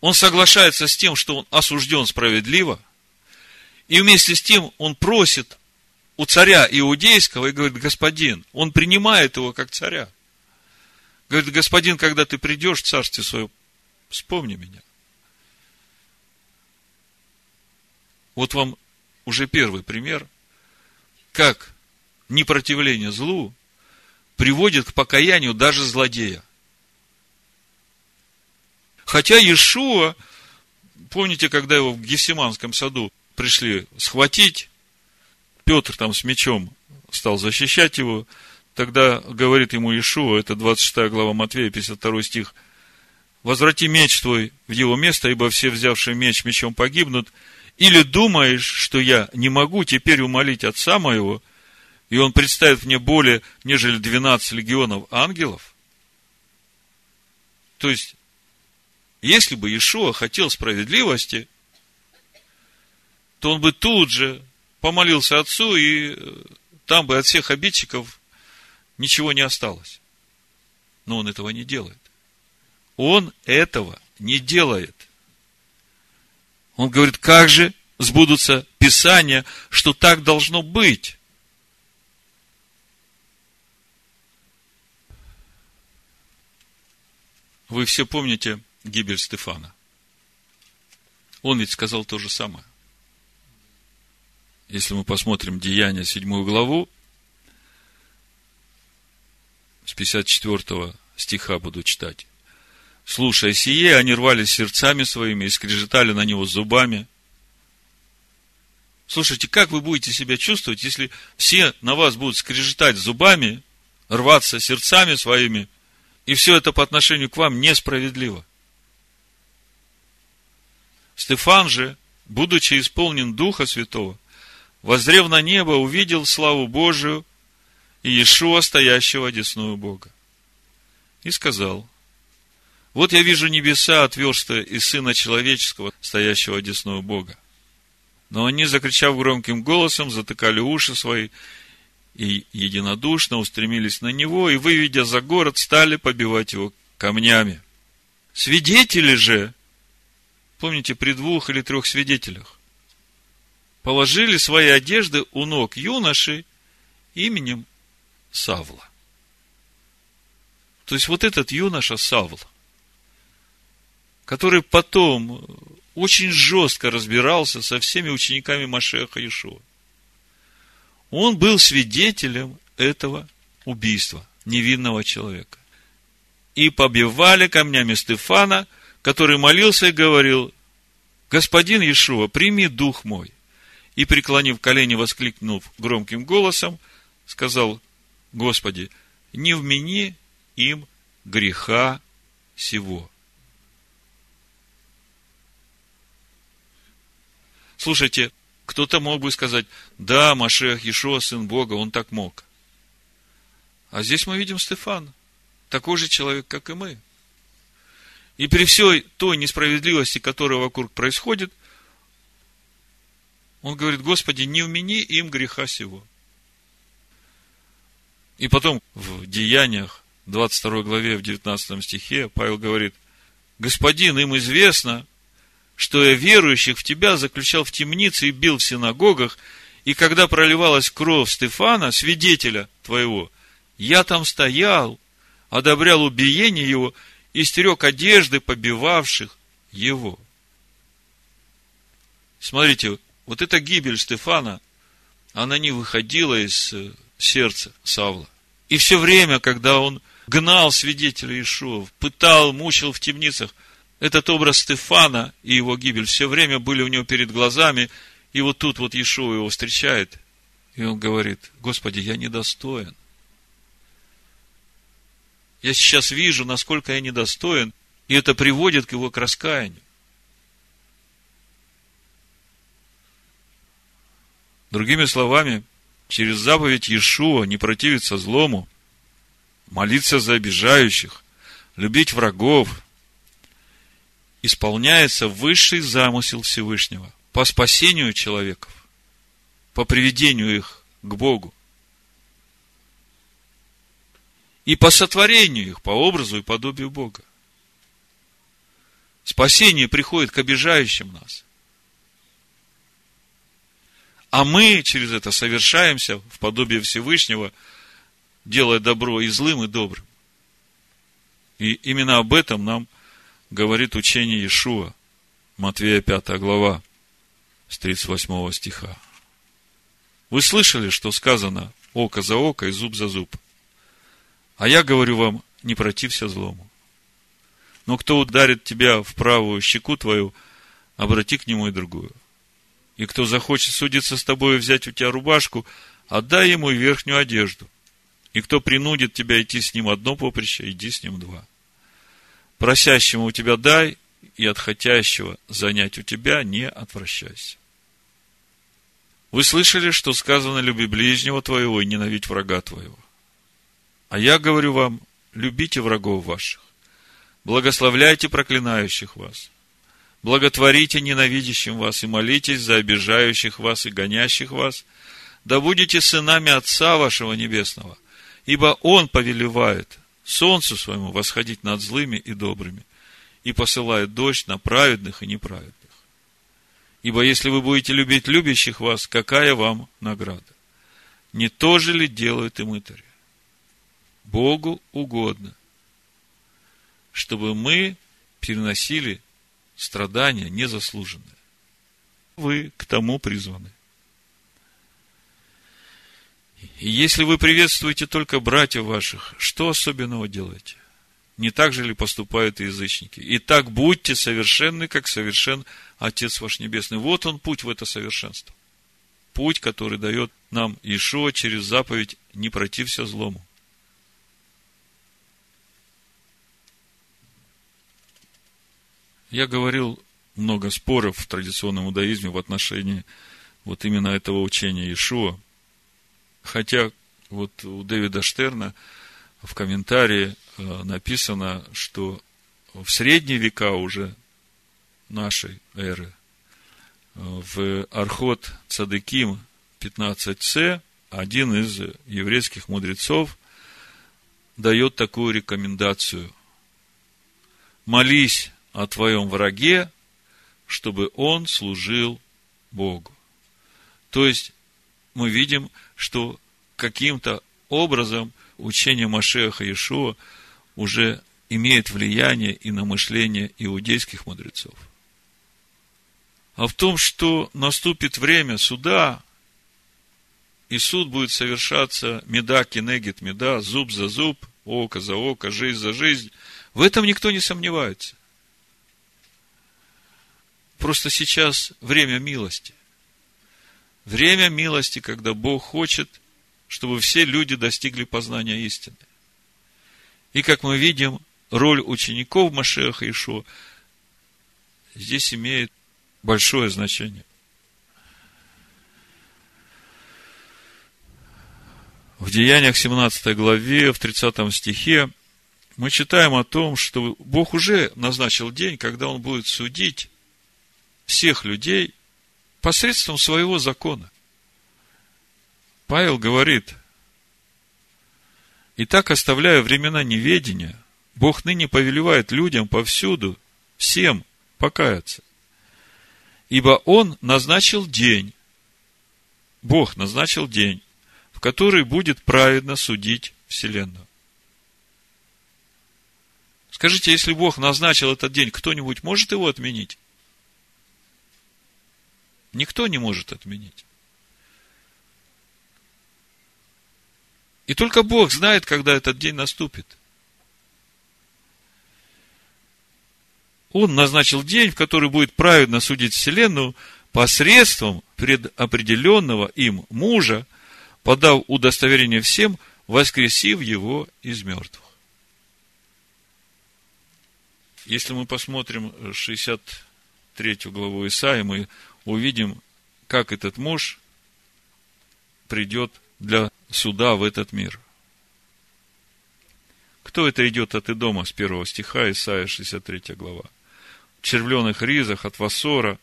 он соглашается с тем, что он осужден справедливо, и вместе с тем он просит у царя иудейского и говорит, господин, он принимает его как царя. Говорит, господин, когда ты придешь в царстве свое, вспомни меня. Вот вам уже первый пример, как непротивление злу приводит к покаянию даже злодея. Хотя Иешуа, помните, когда его в Гефсиманском саду пришли схватить, Петр там с мечом стал защищать его, тогда говорит ему Иешуа, это 26 глава Матвея, 52 стих, «Возврати меч твой в его место, ибо все, взявшие меч, мечом погибнут. Или думаешь, что я не могу теперь умолить отца моего, и он представит мне более, нежели 12 легионов ангелов?» То есть, если бы Иешуа хотел справедливости, то он бы тут же помолился отцу, и э, там бы от всех обидчиков ничего не осталось. Но он этого не делает. Он этого не делает. Он говорит, как же сбудутся Писания, что так должно быть. Вы все помните гибель Стефана. Он ведь сказал то же самое. Если мы посмотрим Деяния, седьмую главу, с 54 стиха буду читать. Слушая сие, они рвались сердцами своими и скрежетали на него зубами. Слушайте, как вы будете себя чувствовать, если все на вас будут скрежетать зубами, рваться сердцами своими, и все это по отношению к вам несправедливо? Стефан же, будучи исполнен Духа Святого, возрев на небо, увидел славу Божию и Иешуа, стоящего одесную Бога. И сказал, вот я вижу небеса отверстия и Сына Человеческого, стоящего одесную Бога. Но они, закричав громким голосом, затыкали уши свои и единодушно устремились на него, и, выведя за город, стали побивать его камнями. Свидетели же Помните, при двух или трех свидетелях. Положили свои одежды у ног юноши именем Савла. То есть, вот этот юноша Савл, который потом очень жестко разбирался со всеми учениками Машеха Иешуа. Он был свидетелем этого убийства невинного человека. И побивали камнями Стефана, который молился и говорил, «Господин Иешуа, прими дух мой». И, преклонив колени, воскликнув громким голосом, сказал, «Господи, не вмени им греха сего». Слушайте, кто-то мог бы сказать, да, Машех Иешуа, сын Бога, он так мог. А здесь мы видим Стефана, такой же человек, как и мы. И при всей той несправедливости, которая вокруг происходит, он говорит, Господи, не умени им греха сего. И потом в Деяниях, 22 главе, в 19 стихе, Павел говорит, Господин, им известно, что я верующих в Тебя заключал в темнице и бил в синагогах, и когда проливалась кровь Стефана, свидетеля Твоего, я там стоял, одобрял убиение его и стерег одежды побивавших его. Смотрите, вот эта гибель Стефана, она не выходила из э, сердца Савла. И все время, когда он гнал свидетелей Ишуа, пытал, мучил в темницах, этот образ Стефана и его гибель все время были у него перед глазами, и вот тут вот Ишуа его встречает, и он говорит, Господи, я недостоин. Я сейчас вижу, насколько я недостоин, и это приводит к его к раскаянию. Другими словами, через заповедь Иешуа не противиться злому, молиться за обижающих, любить врагов, исполняется высший замысел Всевышнего по спасению человеков, по приведению их к Богу и по сотворению их, по образу и подобию Бога. Спасение приходит к обижающим нас. А мы через это совершаемся в подобие Всевышнего, делая добро и злым, и добрым. И именно об этом нам говорит учение Иешуа, Матвея 5 глава, с 38 стиха. Вы слышали, что сказано око за око и зуб за зуб? А я говорю вам, не протився злому. Но кто ударит тебя в правую щеку твою, обрати к нему и другую. И кто захочет судиться с тобой и взять у тебя рубашку, отдай ему и верхнюю одежду. И кто принудит тебя идти с ним одно поприще, иди с ним два. Просящему у тебя дай, и от хотящего занять у тебя не отвращайся. Вы слышали, что сказано «люби ближнего твоего и ненавидь врага твоего». А я говорю вам, любите врагов ваших, благословляйте проклинающих вас, благотворите ненавидящим вас и молитесь за обижающих вас и гонящих вас, да будете сынами Отца вашего Небесного, ибо Он повелевает солнцу своему восходить над злыми и добрыми, и посылает дождь на праведных и неправедных. Ибо если вы будете любить любящих вас, какая вам награда? Не то же ли делают и мытари? Богу угодно, чтобы мы переносили страдания незаслуженные. Вы к тому призваны. Если вы приветствуете только братьев ваших, что особенного делаете? Не так же ли поступают язычники? И так будьте совершенны, как совершен Отец ваш Небесный. Вот он путь в это совершенство. Путь, который дает нам Ишуа через заповедь «Не протився злому». Я говорил много споров в традиционном иудаизме в отношении вот именно этого учения Ишуа. Хотя вот у Дэвида Штерна в комментарии э, написано, что в средние века уже нашей эры, э, в Архот Цадыким 15c, один из еврейских мудрецов дает такую рекомендацию. Молись о твоем враге, чтобы он служил Богу. То есть, мы видим, что каким-то образом учение Машеха Иешуа уже имеет влияние и на мышление иудейских мудрецов. А в том, что наступит время суда, и суд будет совершаться меда кинегит меда, зуб за зуб, око за око, жизнь за жизнь, в этом никто не сомневается. Просто сейчас время милости. Время милости, когда Бог хочет, чтобы все люди достигли познания истины. И как мы видим, роль учеников Машеха Ишо здесь имеет большое значение. В Деяниях 17 главе, в 30 стихе, мы читаем о том, что Бог уже назначил день, когда Он будет судить всех людей посредством своего закона. Павел говорит, и так оставляя времена неведения, Бог ныне повелевает людям повсюду, всем покаяться. Ибо Он назначил день, Бог назначил день, в который будет праведно судить Вселенную. Скажите, если Бог назначил этот день, кто-нибудь может его отменить? Никто не может отменить. И только Бог знает, когда этот день наступит. Он назначил день, в который будет праведно судить Вселенную посредством предопределенного им мужа, подав удостоверение всем, воскресив его из мертвых. Если мы посмотрим 63 главу Исаия, мы увидим, как этот муж придет для суда в этот мир. Кто это идет от Идома с первого стиха, Исайя 63 глава? В червленых ризах от Вассора,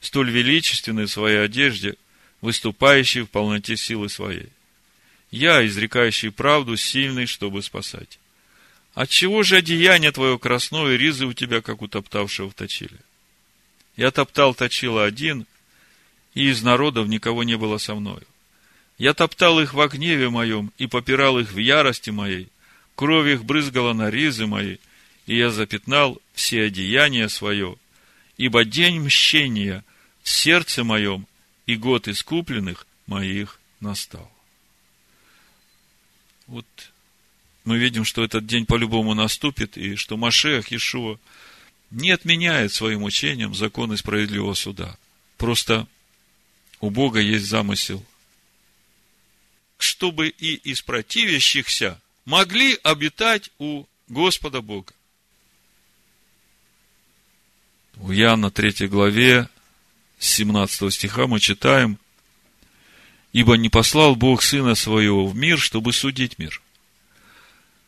столь величественной в своей одежде, выступающий в полноте силы своей. Я, изрекающий правду, сильный, чтобы спасать. Отчего же одеяние твое красное, ризы у тебя, как у топтавшего в точиле? Я топтал точила один, и из народов никого не было со мною. Я топтал их во гневе моем и попирал их в ярости моей. Кровь их брызгала на ризы мои, и я запятнал все одеяния свое, ибо день мщения в сердце моем и год искупленных моих настал. Вот мы видим, что этот день по-любому наступит, и что Машех, Иешуа, не отменяет своим учением законы справедливого суда. Просто у Бога есть замысел, чтобы и из противящихся могли обитать у Господа Бога. В Иоанна 3 главе 17 стиха мы читаем, «Ибо не послал Бог Сына Своего в мир, чтобы судить мир,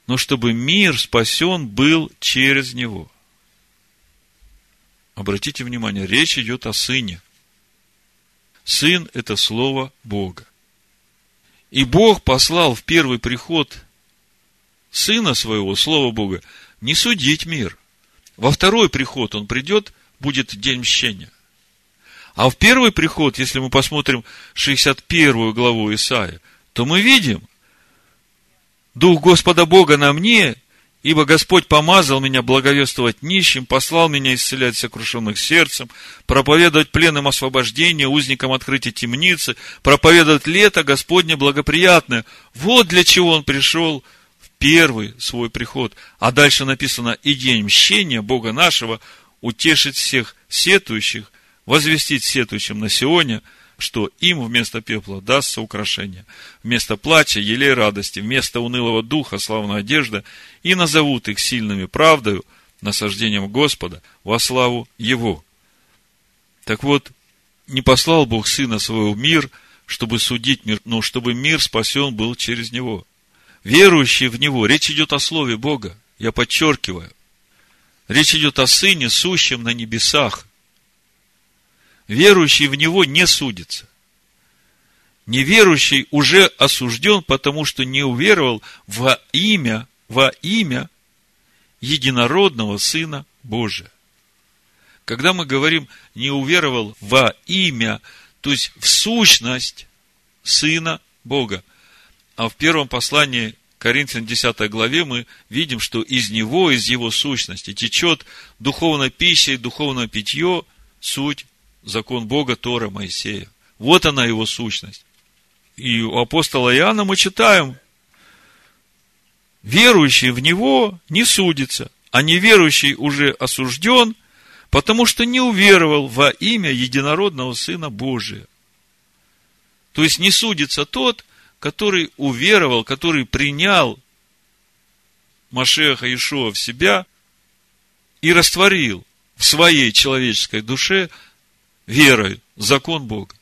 но чтобы мир спасен был через Него». Обратите внимание, речь идет о Сыне. Сын – это Слово Бога. И Бог послал в первый приход Сына Своего, Слова Бога, не судить мир. Во второй приход Он придет, будет день мщения. А в первый приход, если мы посмотрим 61 главу Исаия, то мы видим, Дух Господа Бога на мне, ибо Господь помазал меня благовествовать нищим, послал меня исцелять сокрушенных сердцем, проповедовать пленным освобождение, узникам открытия темницы, проповедовать лето Господне благоприятное. Вот для чего Он пришел в первый свой приход. А дальше написано, и день мщения Бога нашего утешить всех сетующих, возвестить сетующим на Сионе, что им вместо пепла дастся украшение, вместо плача елей радости, вместо унылого духа славная одежда, и назовут их сильными правдою, насаждением Господа, во славу Его. Так вот, не послал Бог Сына Своего в мир, чтобы судить мир, но чтобы мир спасен был через Него. Верующие в Него, речь идет о Слове Бога, я подчеркиваю, Речь идет о Сыне, сущем на небесах. Верующий в Него не судится. Неверующий уже осужден, потому что не уверовал во имя, во имя единородного Сына Божия. Когда мы говорим не уверовал во имя, то есть в сущность Сына Бога. А в первом послании Коринфян 10 главе мы видим, что из него, из его сущности течет духовная пища и духовное питье, суть, закон Бога, Тора Моисея. Вот она его сущность. И у апостола Иоанна мы читаем, верующий в него не судится, а неверующий уже осужден, потому что не уверовал во имя единородного Сына Божия. То есть не судится тот, который уверовал, который принял Машеха Ишуа в себя и растворил в своей человеческой душе верой закон Бога.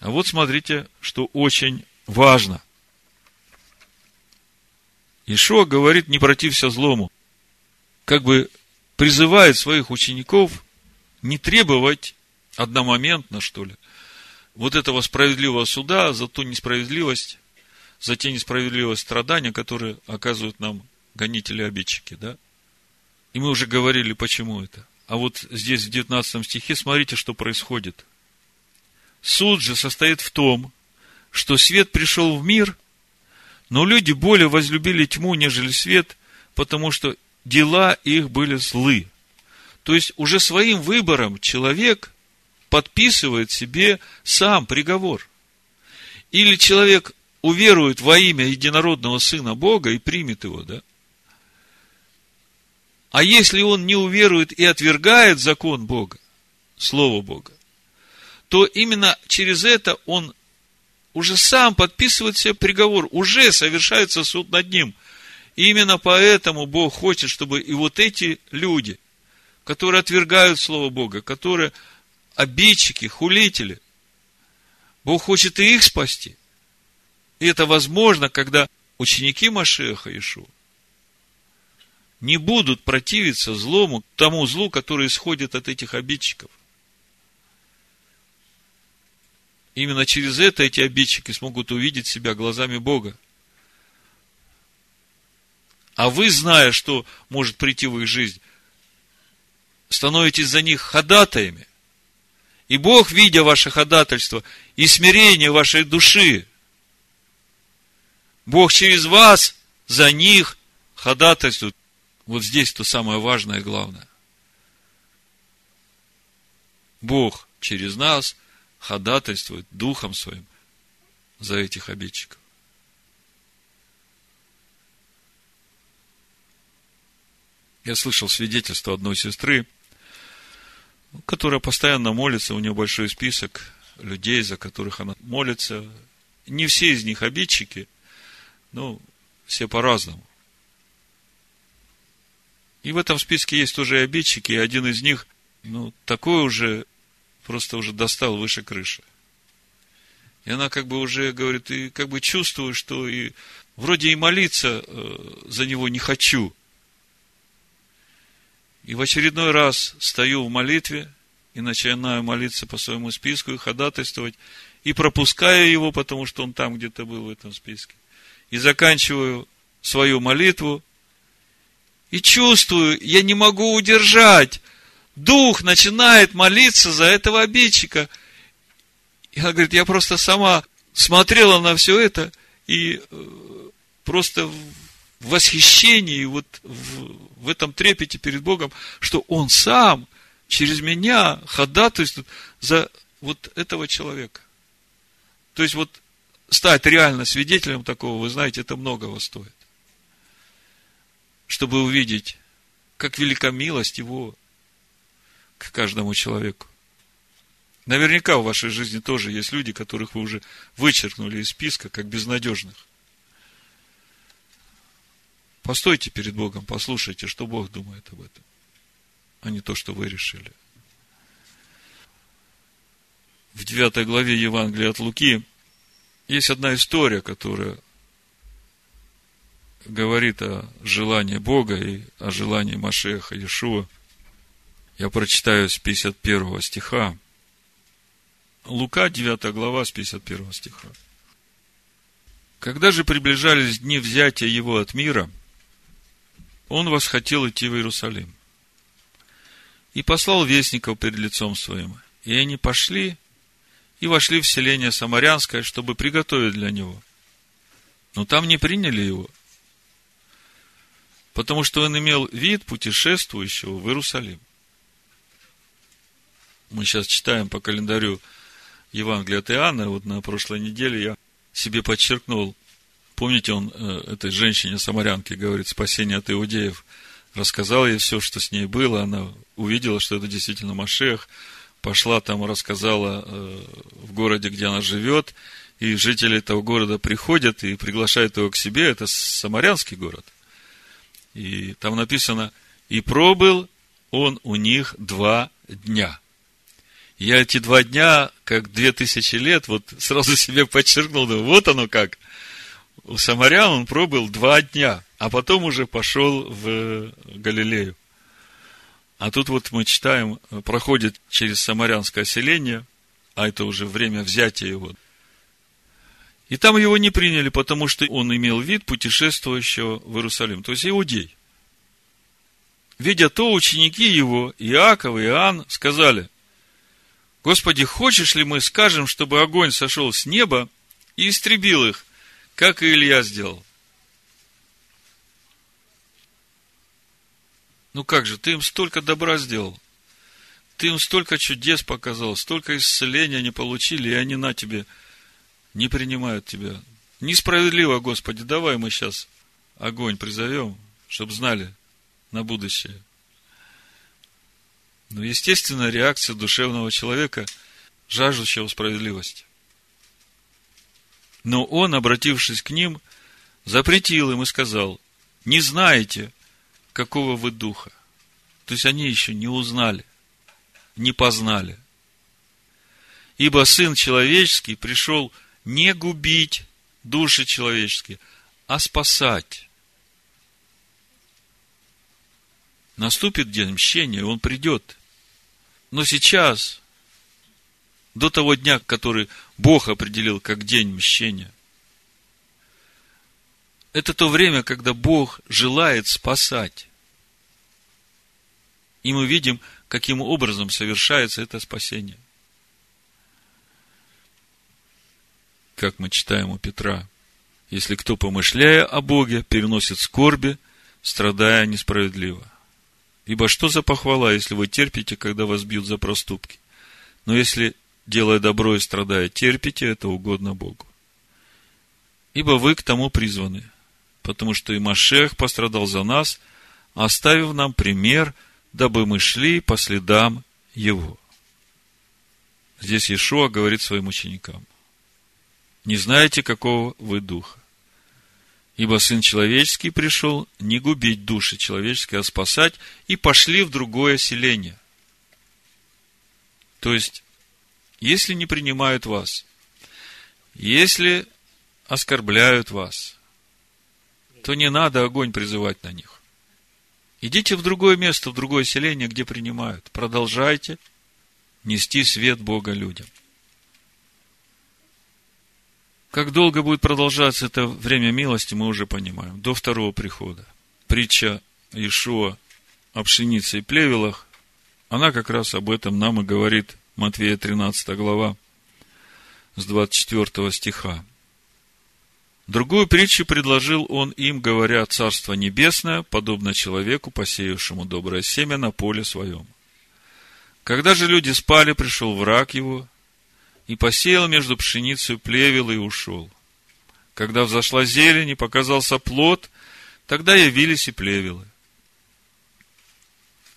А вот смотрите, что очень важно. Ишуа говорит, не протився злому. Как бы призывает своих учеников не требовать одномоментно, что ли, вот этого справедливого суда за ту несправедливость, за те несправедливые страдания, которые оказывают нам гонители-обидчики, да? И мы уже говорили, почему это. А вот здесь в 19 стихе смотрите, что происходит. Суд же состоит в том, что свет пришел в мир, но люди более возлюбили тьму, нежели свет, потому что дела их были злы. То есть уже своим выбором человек подписывает себе сам приговор. Или человек уверует во имя единородного Сына Бога и примет его, да? А если он не уверует и отвергает закон Бога, Слово Бога, то именно через это он уже сам подписывает себе приговор, уже совершается суд над ним. И именно поэтому Бог хочет, чтобы и вот эти люди, которые отвергают Слово Бога, которые обидчики, хулители. Бог хочет и их спасти. И это возможно, когда ученики Машеха Ишу не будут противиться злому, тому злу, который исходит от этих обидчиков. Именно через это эти обидчики смогут увидеть себя глазами Бога. А вы, зная, что может прийти в их жизнь, становитесь за них ходатаями. И Бог, видя ваше ходатайство и смирение вашей души, Бог через вас за них ходатайствует. Вот здесь то самое важное и главное. Бог через нас ходатайствует Духом Своим за этих обидчиков. Я слышал свидетельство одной сестры, которая постоянно молится, у нее большой список людей, за которых она молится. Не все из них обидчики, но все по-разному. И в этом списке есть тоже и обидчики, и один из них, ну, такой уже, просто уже достал выше крыши. И она как бы уже говорит, и как бы чувствую, что и вроде и молиться э, за него не хочу. И в очередной раз стою в молитве и начинаю молиться по своему списку и ходатайствовать, и пропускаю его, потому что он там где-то был в этом списке. И заканчиваю свою молитву, и чувствую, я не могу удержать. Дух начинает молиться за этого обидчика. И она говорит, я просто сама смотрела на все это и э, просто в восхищении, вот в, в этом трепете перед Богом, что Он сам через меня ходатайствует за вот этого человека. То есть вот стать реально свидетелем такого, вы знаете, это многого стоит чтобы увидеть, как велика милость Его к каждому человеку. Наверняка в вашей жизни тоже есть люди, которых вы уже вычеркнули из списка, как безнадежных. Постойте перед Богом, послушайте, что Бог думает об этом, а не то, что вы решили. В 9 главе Евангелия от Луки есть одна история, которая говорит о желании Бога и о желании Машеха Иешуа. Я прочитаю с 51 стиха. Лука, 9 глава, с 51 стиха. Когда же приближались дни взятия его от мира, он восхотел идти в Иерусалим. И послал вестников перед лицом своим. И они пошли и вошли в селение Самарянское, чтобы приготовить для него. Но там не приняли его – потому что он имел вид путешествующего в Иерусалим. Мы сейчас читаем по календарю Евангелия от Иоанна, вот на прошлой неделе я себе подчеркнул, помните, он э, этой женщине, самарянке, говорит, спасение от иудеев, рассказал ей все, что с ней было, она увидела, что это действительно Машех, пошла там, рассказала э, в городе, где она живет, и жители этого города приходят и приглашают его к себе, это самарянский город – и там написано, и пробыл он у них два дня. Я эти два дня, как две тысячи лет, вот сразу себе подчеркнул, да, вот оно как. У самарян он пробыл два дня, а потом уже пошел в Галилею. А тут вот мы читаем, проходит через самарянское селение, а это уже время взятия его. И там его не приняли, потому что он имел вид путешествующего в Иерусалим, то есть иудей. Видя то, ученики его, Иаков и Иоанн, сказали, Господи, хочешь ли мы скажем, чтобы огонь сошел с неба и истребил их, как и Илья сделал? Ну как же, ты им столько добра сделал. Ты им столько чудес показал, столько исцеления они получили, и они на тебе – не принимают тебя. Несправедливо, Господи, давай мы сейчас огонь призовем, чтобы знали на будущее. Но, естественно, реакция душевного человека, жаждущего справедливости. Но он, обратившись к ним, запретил им и сказал, не знаете, какого вы духа. То есть они еще не узнали, не познали. Ибо Сын Человеческий пришел не губить души человеческие, а спасать. Наступит день мщения, он придет. Но сейчас, до того дня, который Бог определил как день мщения, это то время, когда Бог желает спасать. И мы видим, каким образом совершается это спасение – как мы читаем у Петра. Если кто, помышляя о Боге, переносит скорби, страдая несправедливо. Ибо что за похвала, если вы терпите, когда вас бьют за проступки? Но если, делая добро и страдая, терпите, это угодно Богу. Ибо вы к тому призваны, потому что и Машех пострадал за нас, оставив нам пример, дабы мы шли по следам Его. Здесь Иешуа говорит своим ученикам. Не знаете, какого вы духа. Ибо Сын Человеческий пришел не губить души человеческие, а спасать, и пошли в другое селение. То есть, если не принимают вас, если оскорбляют вас, то не надо огонь призывать на них. Идите в другое место, в другое селение, где принимают. Продолжайте нести свет Бога людям. Как долго будет продолжаться это время милости, мы уже понимаем. До второго прихода. Притча Ишуа о пшенице и плевелах, она как раз об этом нам и говорит Матвея 13 глава с 24 стиха. Другую притчу предложил он им, говоря, «Царство небесное, подобно человеку, посеявшему доброе семя на поле своем. Когда же люди спали, пришел враг его и посеял между пшеницей плевел и ушел. Когда взошла зелень и показался плод, тогда явились и плевелы.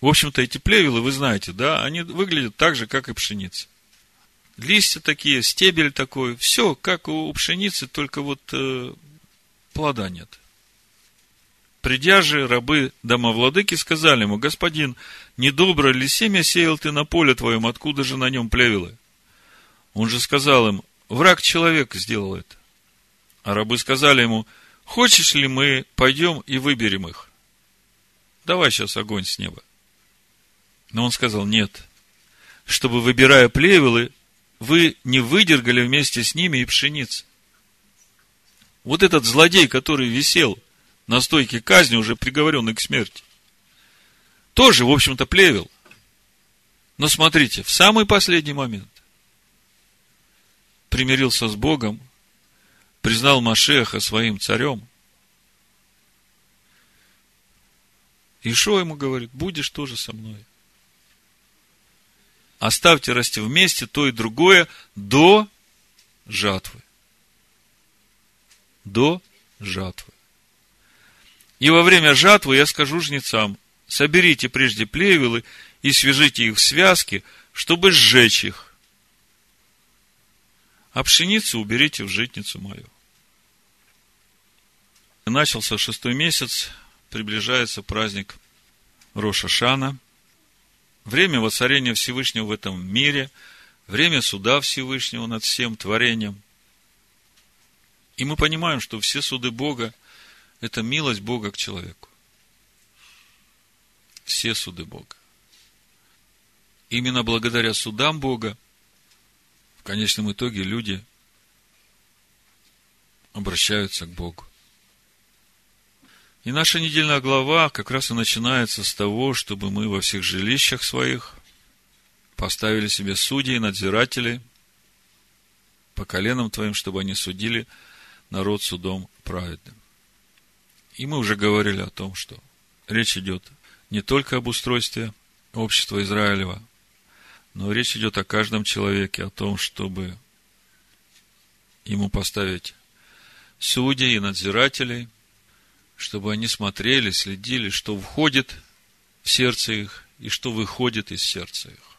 В общем-то, эти плевелы, вы знаете, да, они выглядят так же, как и пшеница листья такие, стебель такой, все как у пшеницы, только вот э, плода нет. Придя же, рабы домовладыки сказали ему, господин, недобро ли семя сеял ты на поле твоем, откуда же на нем плевелы? Он же сказал им, враг человека сделал это. А рабы сказали ему, хочешь ли мы пойдем и выберем их? Давай сейчас огонь с неба. Но он сказал, нет, чтобы, выбирая плевелы, вы не выдергали вместе с ними и пшеницы. Вот этот злодей, который висел на стойке казни, уже приговоренный к смерти, тоже, в общем-то, плевел. Но смотрите, в самый последний момент примирился с Богом, признал Машеха своим царем. И что ему говорит? Будешь тоже со мной. Оставьте расти вместе то и другое до жатвы. До жатвы. И во время жатвы я скажу жнецам, соберите прежде плевелы и свяжите их в связки, чтобы сжечь их. А пшеницу уберите в житницу мою. начался шестой месяц, приближается праздник Роша Шана – время воцарения Всевышнего в этом мире, время суда Всевышнего над всем творением. И мы понимаем, что все суды Бога – это милость Бога к человеку. Все суды Бога. Именно благодаря судам Бога в конечном итоге люди обращаются к Богу. И наша недельная глава как раз и начинается с того, чтобы мы во всех жилищах своих поставили себе судей надзирателей по коленам твоим, чтобы они судили народ судом праведным. И мы уже говорили о том, что речь идет не только об устройстве общества Израилева, но речь идет о каждом человеке, о том, чтобы ему поставить судей и надзирателей – чтобы они смотрели, следили, что входит в сердце их и что выходит из сердца их.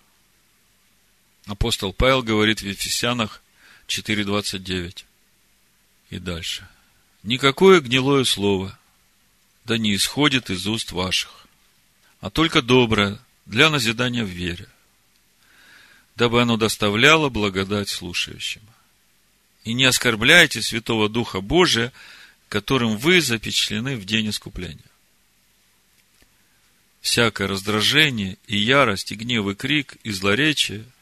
Апостол Павел говорит в Ефесянах 4.29 и дальше. Никакое гнилое слово да не исходит из уст ваших, а только доброе для назидания в вере, дабы оно доставляло благодать слушающим. И не оскорбляйте Святого Духа Божия, которым вы запечатлены в день искупления. Всякое раздражение и ярость, и гнев, и крик, и злоречие –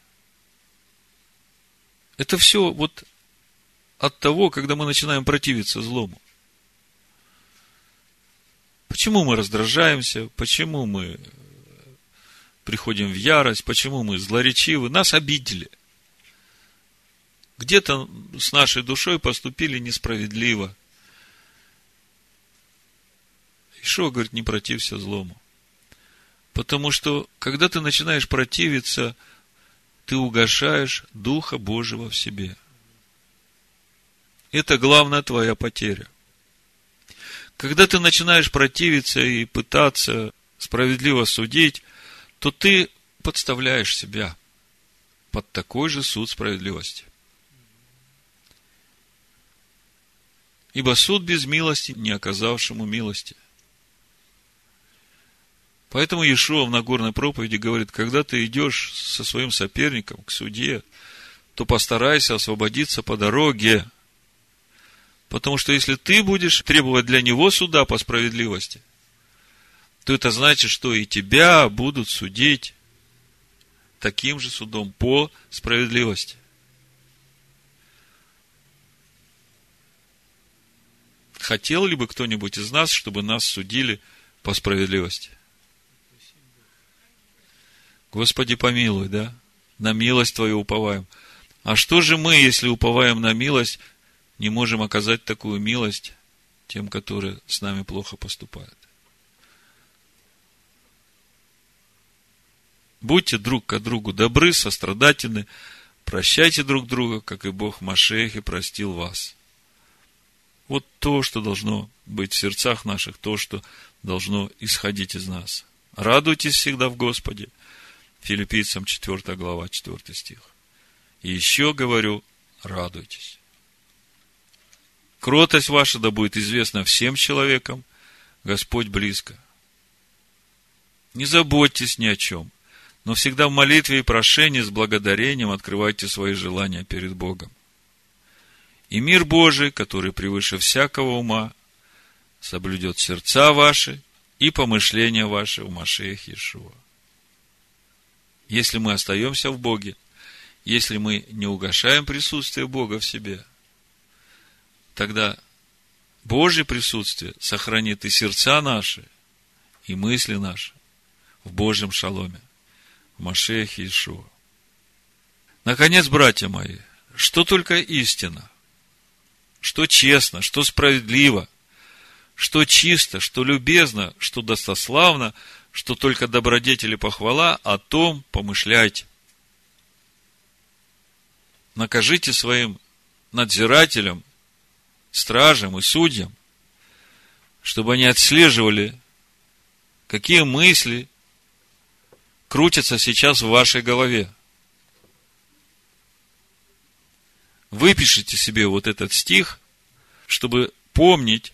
это все вот от того, когда мы начинаем противиться злому. Почему мы раздражаемся? Почему мы приходим в ярость? Почему мы злоречивы? Нас обидели. Где-то с нашей душой поступили несправедливо – Ишуа говорит, не протився злому. Потому что, когда ты начинаешь противиться, ты угошаешь Духа Божьего в себе. Это главная твоя потеря. Когда ты начинаешь противиться и пытаться справедливо судить, то ты подставляешь себя под такой же суд справедливости. Ибо суд без милости, не оказавшему милости. Поэтому Иешуа в Нагорной проповеди говорит, когда ты идешь со своим соперником к суде, то постарайся освободиться по дороге. Потому что если ты будешь требовать для него суда по справедливости, то это значит, что и тебя будут судить таким же судом по справедливости. Хотел ли бы кто-нибудь из нас, чтобы нас судили по справедливости? Господи, помилуй, да? На милость Твою уповаем. А что же мы, если уповаем на милость, не можем оказать такую милость тем, которые с нами плохо поступают? Будьте друг к другу добры, сострадательны, прощайте друг друга, как и Бог Машехе простил вас. Вот то, что должно быть в сердцах наших, то, что должно исходить из нас. Радуйтесь всегда в Господе. Филиппийцам 4 глава, 4 стих. И еще говорю, радуйтесь. Кротость ваша да будет известна всем человекам, Господь близко. Не заботьтесь ни о чем, но всегда в молитве и прошении с благодарением открывайте свои желания перед Богом. И мир Божий, который превыше всякого ума, соблюдет сердца ваши и помышления ваши в Машеях Иешуа. Если мы остаемся в Боге, если мы не угошаем присутствие Бога в себе, тогда Божье присутствие сохранит и сердца наши, и мысли наши в Божьем шаломе, в Машеях Иешуа. Наконец, братья мои, что только истина – что честно, что справедливо, что чисто, что любезно, что достославно, что только добродетели похвала, о том помышляйте. Накажите своим надзирателям, стражам и судьям, чтобы они отслеживали, какие мысли крутятся сейчас в вашей голове. выпишите себе вот этот стих, чтобы помнить,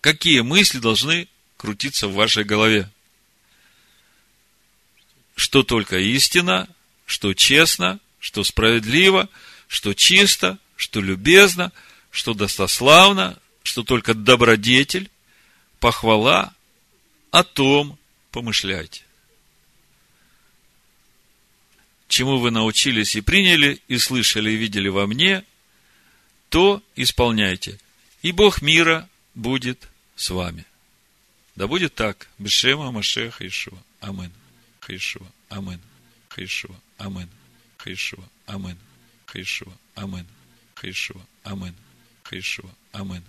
какие мысли должны крутиться в вашей голове. Что только истина, что честно, что справедливо, что чисто, что любезно, что достославно, что только добродетель, похвала, о том помышляйте чему вы научились и приняли, и слышали, и видели во мне, то исполняйте. И Бог мира будет с вами. Да будет так. Бешема Машеха Ишуа. Амин. Хаишуа. Амин. Хаишуа. Амин. Хаишуа. Амин. Хаишуа. Амин. Хаишуа. Амин. Хаишуа. Амин.